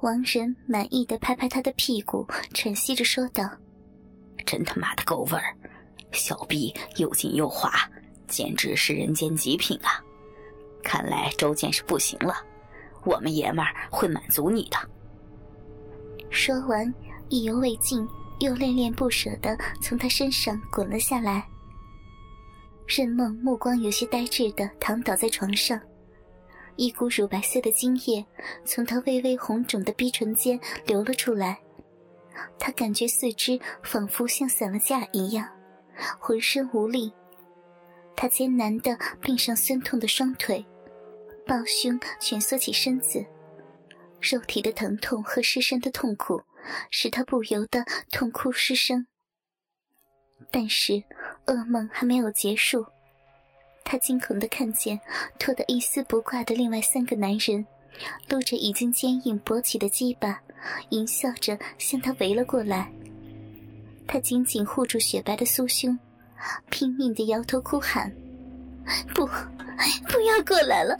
王仁满意的拍拍他的屁股，喘息着说道：“真他妈的够味儿，小臂又紧又滑，简直是人间极品啊！看来周健是不行了，我们爷们儿会满足你的。”说完，意犹未尽，又恋恋不舍的从他身上滚了下来。任梦目光有些呆滞的躺倒在床上。一股乳白色的精液从她微微红肿的逼唇间流了出来，她感觉四肢仿佛像散了架一样，浑身无力。她艰难地并上酸痛的双腿，抱胸蜷缩起身子，肉体的疼痛和失声的痛苦使她不由得痛哭失声。但是噩梦还没有结束。他惊恐的看见，脱得一丝不挂的另外三个男人，露着已经坚硬勃起的鸡巴，淫笑着向他围了过来。他紧紧护住雪白的酥胸，拼命的摇头哭喊：“不，不要过来了，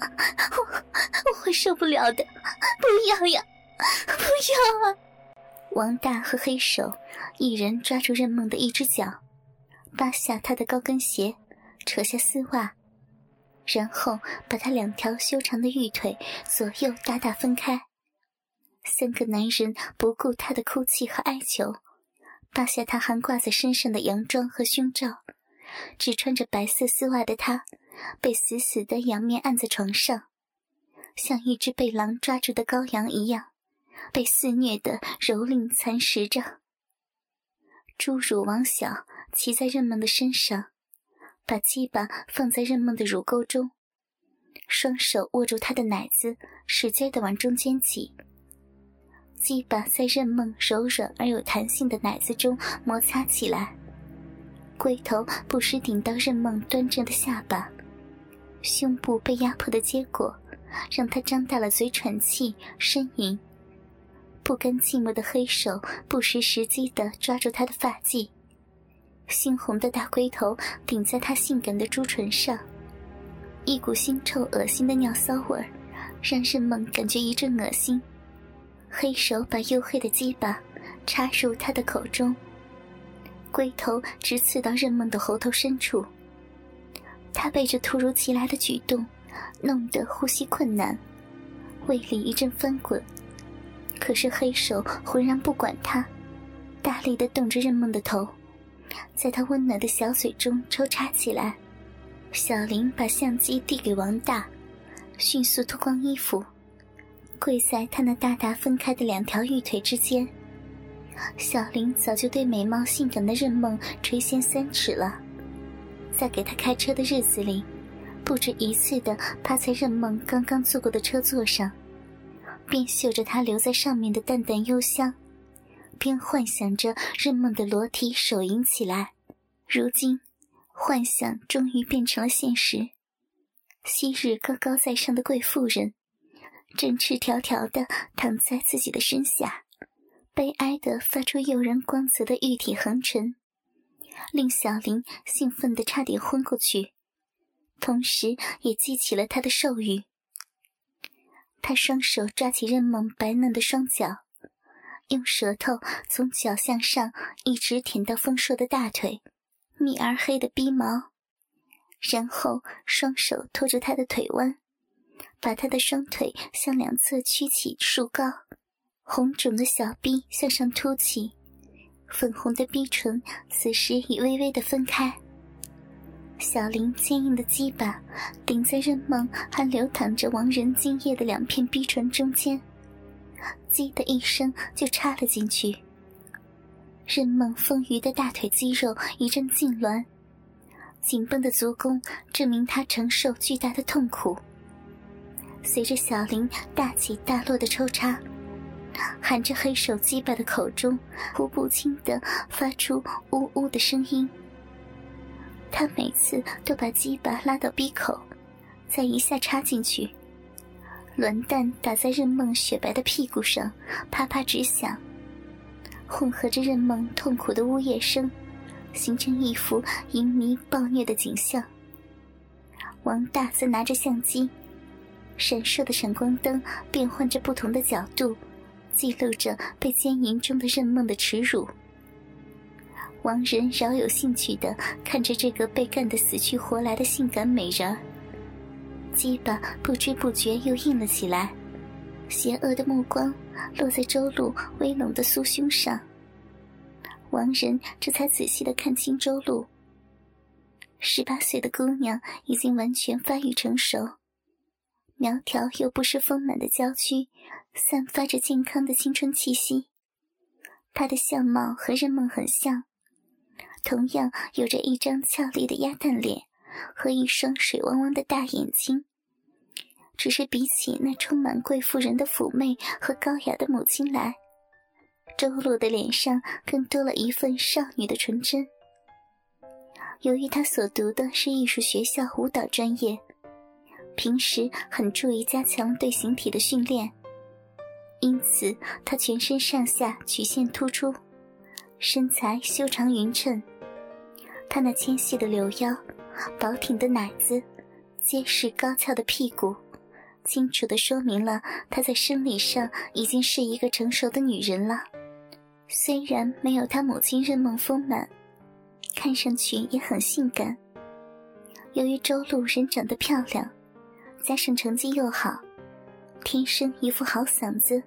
我我会受不了的，不要呀，不要啊！”王大和黑手一人抓住任梦的一只脚，扒下他的高跟鞋，扯下丝袜。然后把他两条修长的玉腿左右大大分开。三个男人不顾他的哭泣和哀求，扒下他还挂在身上的洋装和胸罩，只穿着白色丝袜的他，被死死地仰面按在床上，像一只被狼抓住的羔羊一样，被肆虐地蹂躏蚕食着。侏儒王小骑在任梦的身上。把鸡巴放在任梦的乳沟中，双手握住她的奶子，使劲的往中间挤。鸡巴在任梦柔软而有弹性的奶子中摩擦起来，龟头不时顶到任梦端正的下巴，胸部被压迫的结果，让她张大了嘴喘气呻吟。不甘寂寞的黑手不失时机的抓住她的发髻。猩红的大龟头顶在他性感的朱唇上，一股腥臭恶心的尿骚味儿，让任梦感觉一阵恶心。黑手把黝黑的鸡巴插入他的口中，龟头直刺到任梦的喉头深处。他被这突如其来的举动弄得呼吸困难，胃里一阵翻滚。可是黑手浑然不管他，大力的动着任梦的头。在他温暖的小嘴中抽插起来，小林把相机递给王大，迅速脱光衣服，跪在他那大大分开的两条玉腿之间。小林早就对美貌性感的任梦垂涎三尺了，在给他开车的日子里，不止一次的趴在任梦刚刚坐过的车座上，便嗅着他留在上面的淡淡幽香。边幻想着任梦的裸体手淫起来，如今幻想终于变成了现实。昔日高高在上的贵妇人，正赤条条的躺在自己的身下，悲哀的发出诱人光泽的玉体横陈，令小林兴奋的差点昏过去，同时也激起了他的兽欲。他双手抓起任梦白嫩的双脚。用舌头从脚向上一直舔到丰硕的大腿，密而黑的逼毛，然后双手托住他的腿弯，把他的双腿向两侧屈起竖高，红肿的小臂向上凸起，粉红的逼唇此时已微微的分开。小林坚硬的鸡巴顶在任梦还流淌着亡人精液的两片逼唇中间。“叽”的一声就插了进去。任梦丰腴的大腿肌肉一阵痉挛，紧绷的足弓证明他承受巨大的痛苦。随着小林大起大落的抽插，含着黑手鸡巴的口中忽不清的发出“呜呜”的声音。他每次都把鸡巴拉到鼻口，再一下插进去。卵蛋打在任梦雪白的屁股上，啪啪直响，混合着任梦痛苦的呜咽声，形成一幅淫迷暴虐的景象。王大则拿着相机，闪烁的闪光灯变换着不同的角度，记录着被奸淫中的任梦的耻辱。王仁饶有兴趣的看着这个被干得死去活来的性感美人儿，鸡巴不知不觉又硬了起来，邪恶的目光落在周路微隆的酥胸上。王仁这才仔细的看清周路，十八岁的姑娘已经完全发育成熟，苗条又不失丰满的娇躯，散发着健康的青春气息。她的相貌和任梦很像。同样有着一张俏丽的鸭蛋脸和一双水汪汪的大眼睛，只是比起那充满贵妇人的妩媚和高雅的母亲来，周露的脸上更多了一份少女的纯真。由于她所读的是艺术学校舞蹈专业，平时很注意加强对形体的训练，因此她全身上下曲线突出。身材修长匀称，她那纤细的柳腰、薄挺的奶子、结实高翘的屁股，清楚地说明了她在生理上已经是一个成熟的女人了。虽然没有她母亲任梦丰满，看上去也很性感。由于周路人长得漂亮，加上成绩又好，天生一副好嗓子。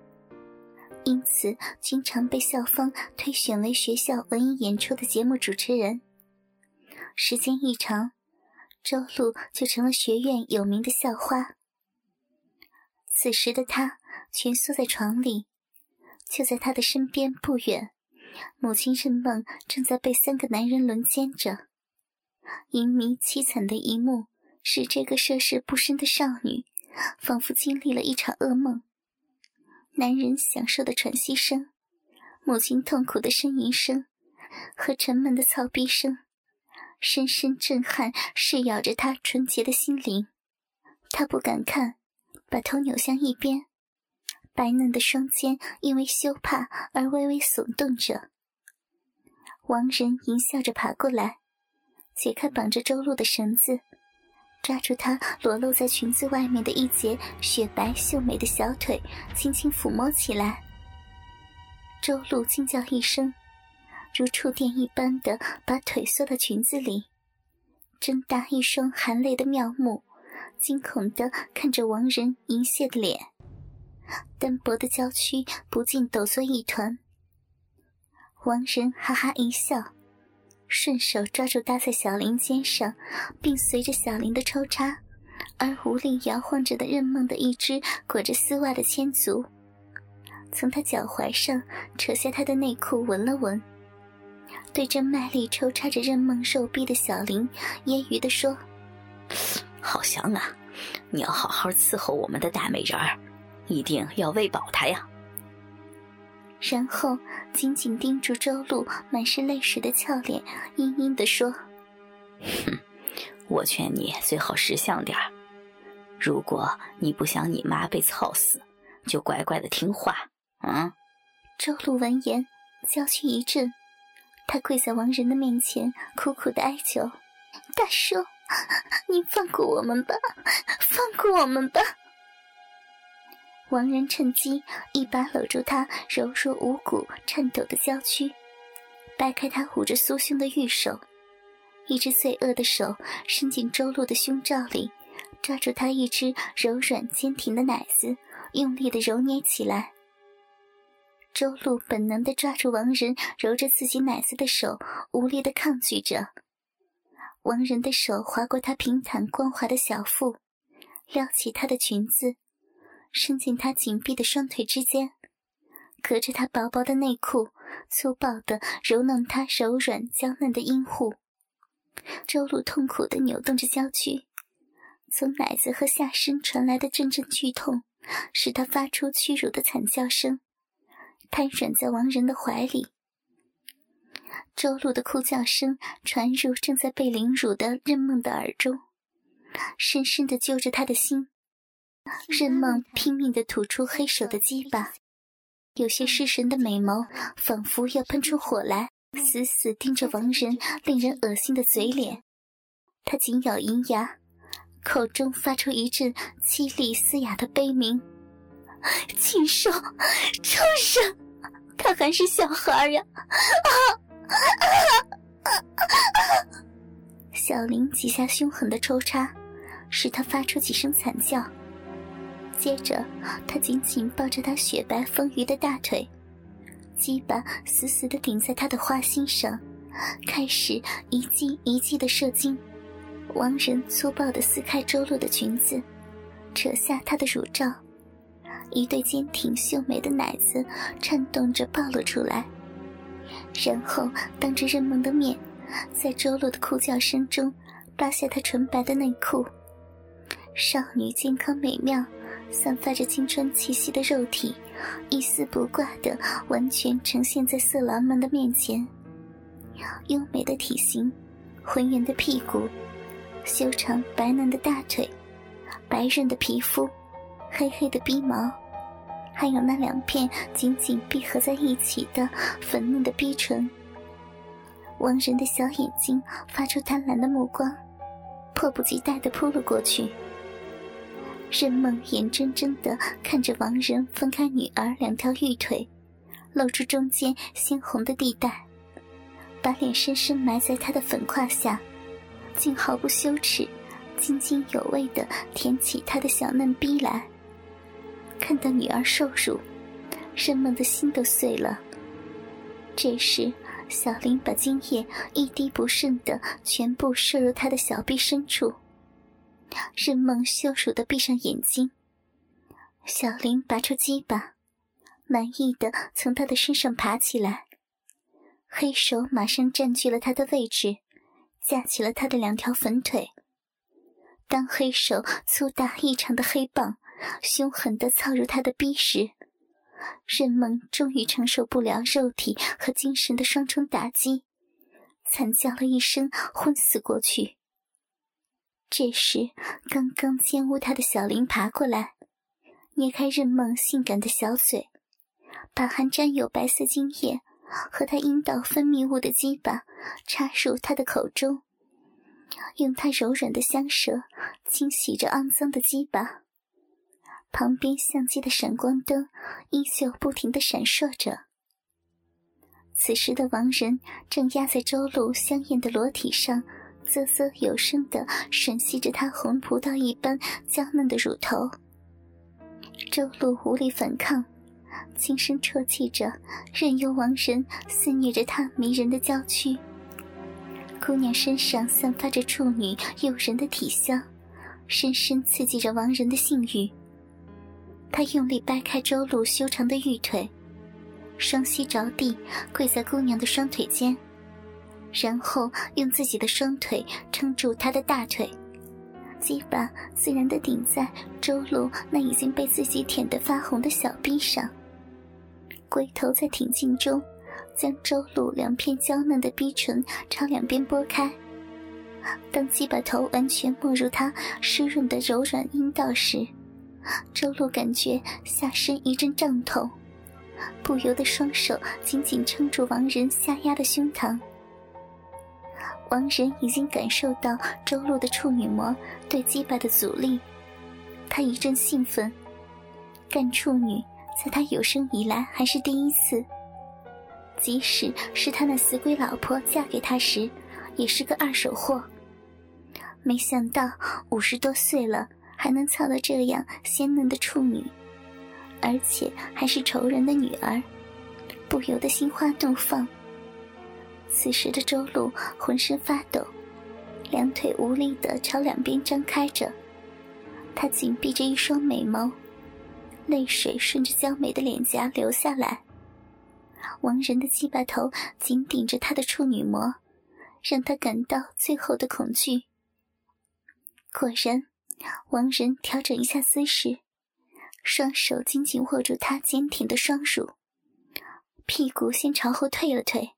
因此，经常被校方推选为学校文艺演出的节目主持人。时间一长，周露就成了学院有名的校花。此时的她蜷缩在床里，就在她的身边不远，母亲任梦正在被三个男人轮奸着。淫迷凄惨的一幕，使这个涉世不深的少女，仿佛经历了一场噩梦。男人享受的喘息声，母亲痛苦的呻吟声，和沉闷的操逼声，深深震撼、噬咬着他纯洁的心灵。他不敢看，把头扭向一边，白嫩的双肩因为羞怕而微微耸动着。王仁淫笑着爬过来，解开绑着周露的绳子。抓住她裸露在裙子外面的一截雪白秀美的小腿，轻轻抚摸起来。周露惊叫一声，如触电一般的把腿缩到裙子里，睁大一双含泪的妙目，惊恐的看着王仁淫亵的脸，单薄的娇躯不禁抖作一团。王仁哈哈一笑。顺手抓住搭在小林肩上，并随着小林的抽插而无力摇晃着的任梦的一只裹着丝袜的千足，从他脚踝上扯下他的内裤闻了闻，对正卖力抽插着任梦肉臂的小林揶揄的说：“好香啊！你要好好伺候我们的大美人儿，一定要喂饱她呀。”然后紧紧盯住周露满是泪水的俏脸，阴阴地说：“哼，我劝你最好识相点儿。如果你不想你妈被操死，就乖乖的听话。”嗯！周露闻言，娇躯一震，她跪在王仁的面前，苦苦的哀求：“大叔，你放过我们吧，放过我们吧！”王仁趁机一把搂住她柔弱无骨、颤抖的娇躯，掰开她捂着酥胸的玉手，一只罪恶的手伸进周露的胸罩里，抓住她一只柔软坚挺的奶子，用力的揉捏起来。周露本能的抓住王仁揉着自己奶子的手，无力的抗拒着。王仁的手划过她平坦光滑的小腹，撩起她的裙子。伸进她紧闭的双腿之间，隔着她薄薄的内裤，粗暴地揉弄她柔软娇嫩的阴户。周露痛苦地扭动着娇躯，从奶子和下身传来的阵阵剧痛，使她发出屈辱的惨叫声，瘫软在王仁的怀里。周露的哭叫声传入正在被凌辱的任梦的耳中，深深地揪着他的心。任梦拼命地吐出黑手的鸡巴，有些失神的美眸仿佛要喷出火来，死死盯着王仁令人恶心的嘴脸。他紧咬银牙，口中发出一阵凄厉嘶哑的悲鸣：“禽兽，畜生！他还是小孩呀！小林几下凶狠的抽插，使他发出几声惨叫。接着，他紧紧抱着他雪白丰腴的大腿，鸡巴死死的顶在他的花心上，开始一记一记的射精。王仁粗暴的撕开周露的裙子，扯下她的乳罩，一对坚挺秀美的奶子颤动着暴露出来，然后当着任梦的面，在周露的哭叫声中扒下她纯白的内裤。少女健康美妙、散发着青春气息的肉体，一丝不挂的完全呈现在色狼们的面前。优美的体型，浑圆的屁股。修长白嫩的大腿，白润的皮肤，黑黑的鼻毛，还有那两片紧紧闭合在一起的粉嫩的逼唇。王仁的小眼睛发出贪婪的目光，迫不及待地扑了过去。任梦眼睁睁地看着王仁分开女儿两条玉腿，露出中间鲜红的地带，把脸深深埋在她的粉胯下。竟毫不羞耻、津津有味地舔起他的小嫩逼来。看到女儿受辱，任梦的心都碎了。这时，小林把精液一滴不剩地全部射入他的小臂深处。任梦羞辱地闭上眼睛。小林拔出鸡巴，满意的从他的身上爬起来，黑手马上占据了他的位置。架起了他的两条粉腿。当黑手粗大异常的黑棒凶狠地操入他的逼时，任梦终于承受不了肉体和精神的双重打击，惨叫了一声，昏死过去。这时，刚刚奸污他的小林爬过来，捏开任梦性感的小嘴，把含沾有白色精液。和他阴道分泌物的鸡巴插入他的口中，用他柔软的香舌清洗着肮脏的鸡巴。旁边相机的闪光灯依旧不停的闪烁着。此时的王仁正压在周露香艳的裸体上，啧啧有声的吮吸着她红葡萄一般娇嫩的乳头。周露无力反抗。轻声啜泣着，任由王仁肆虐着她迷人的娇躯。姑娘身上散发着处女诱人的体香，深深刺激着王仁的性欲。他用力掰开周露修长的玉腿，双膝着地跪在姑娘的双腿间，然后用自己的双腿撑住她的大腿，鸡巴自然地顶在周露那已经被自己舔得发红的小臂上。龟头在挺进中，将周露两片娇嫩的逼唇朝两边拨开。当鸡巴头完全没入她湿润的柔软阴道时，周露感觉下身一阵胀痛，不由得双手紧紧撑住王仁下压的胸膛。王仁已经感受到周露的处女膜对鸡巴的阻力，他一阵兴奋，干处女。在他有生以来还是第一次，即使是他那死鬼老婆嫁给他时，也是个二手货。没想到五十多岁了还能操到这样鲜嫩的处女，而且还是仇人的女儿，不由得心花怒放。此时的周露浑身发抖，两腿无力地朝两边张开着，她紧闭着一双美眸。泪水顺着娇美的脸颊流下来，王仁的鸡巴头紧顶着她的处女膜，让她感到最后的恐惧。果然，王仁调整一下姿势，双手紧紧握住她坚挺的双乳，屁股先朝后退了退，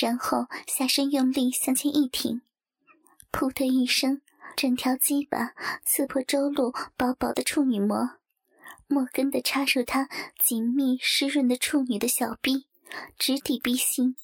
然后下身用力向前一挺，噗的一声，整条鸡巴刺破周露薄薄的处女膜。莫根的插入她紧密湿润的处女的小臂，直抵逼心。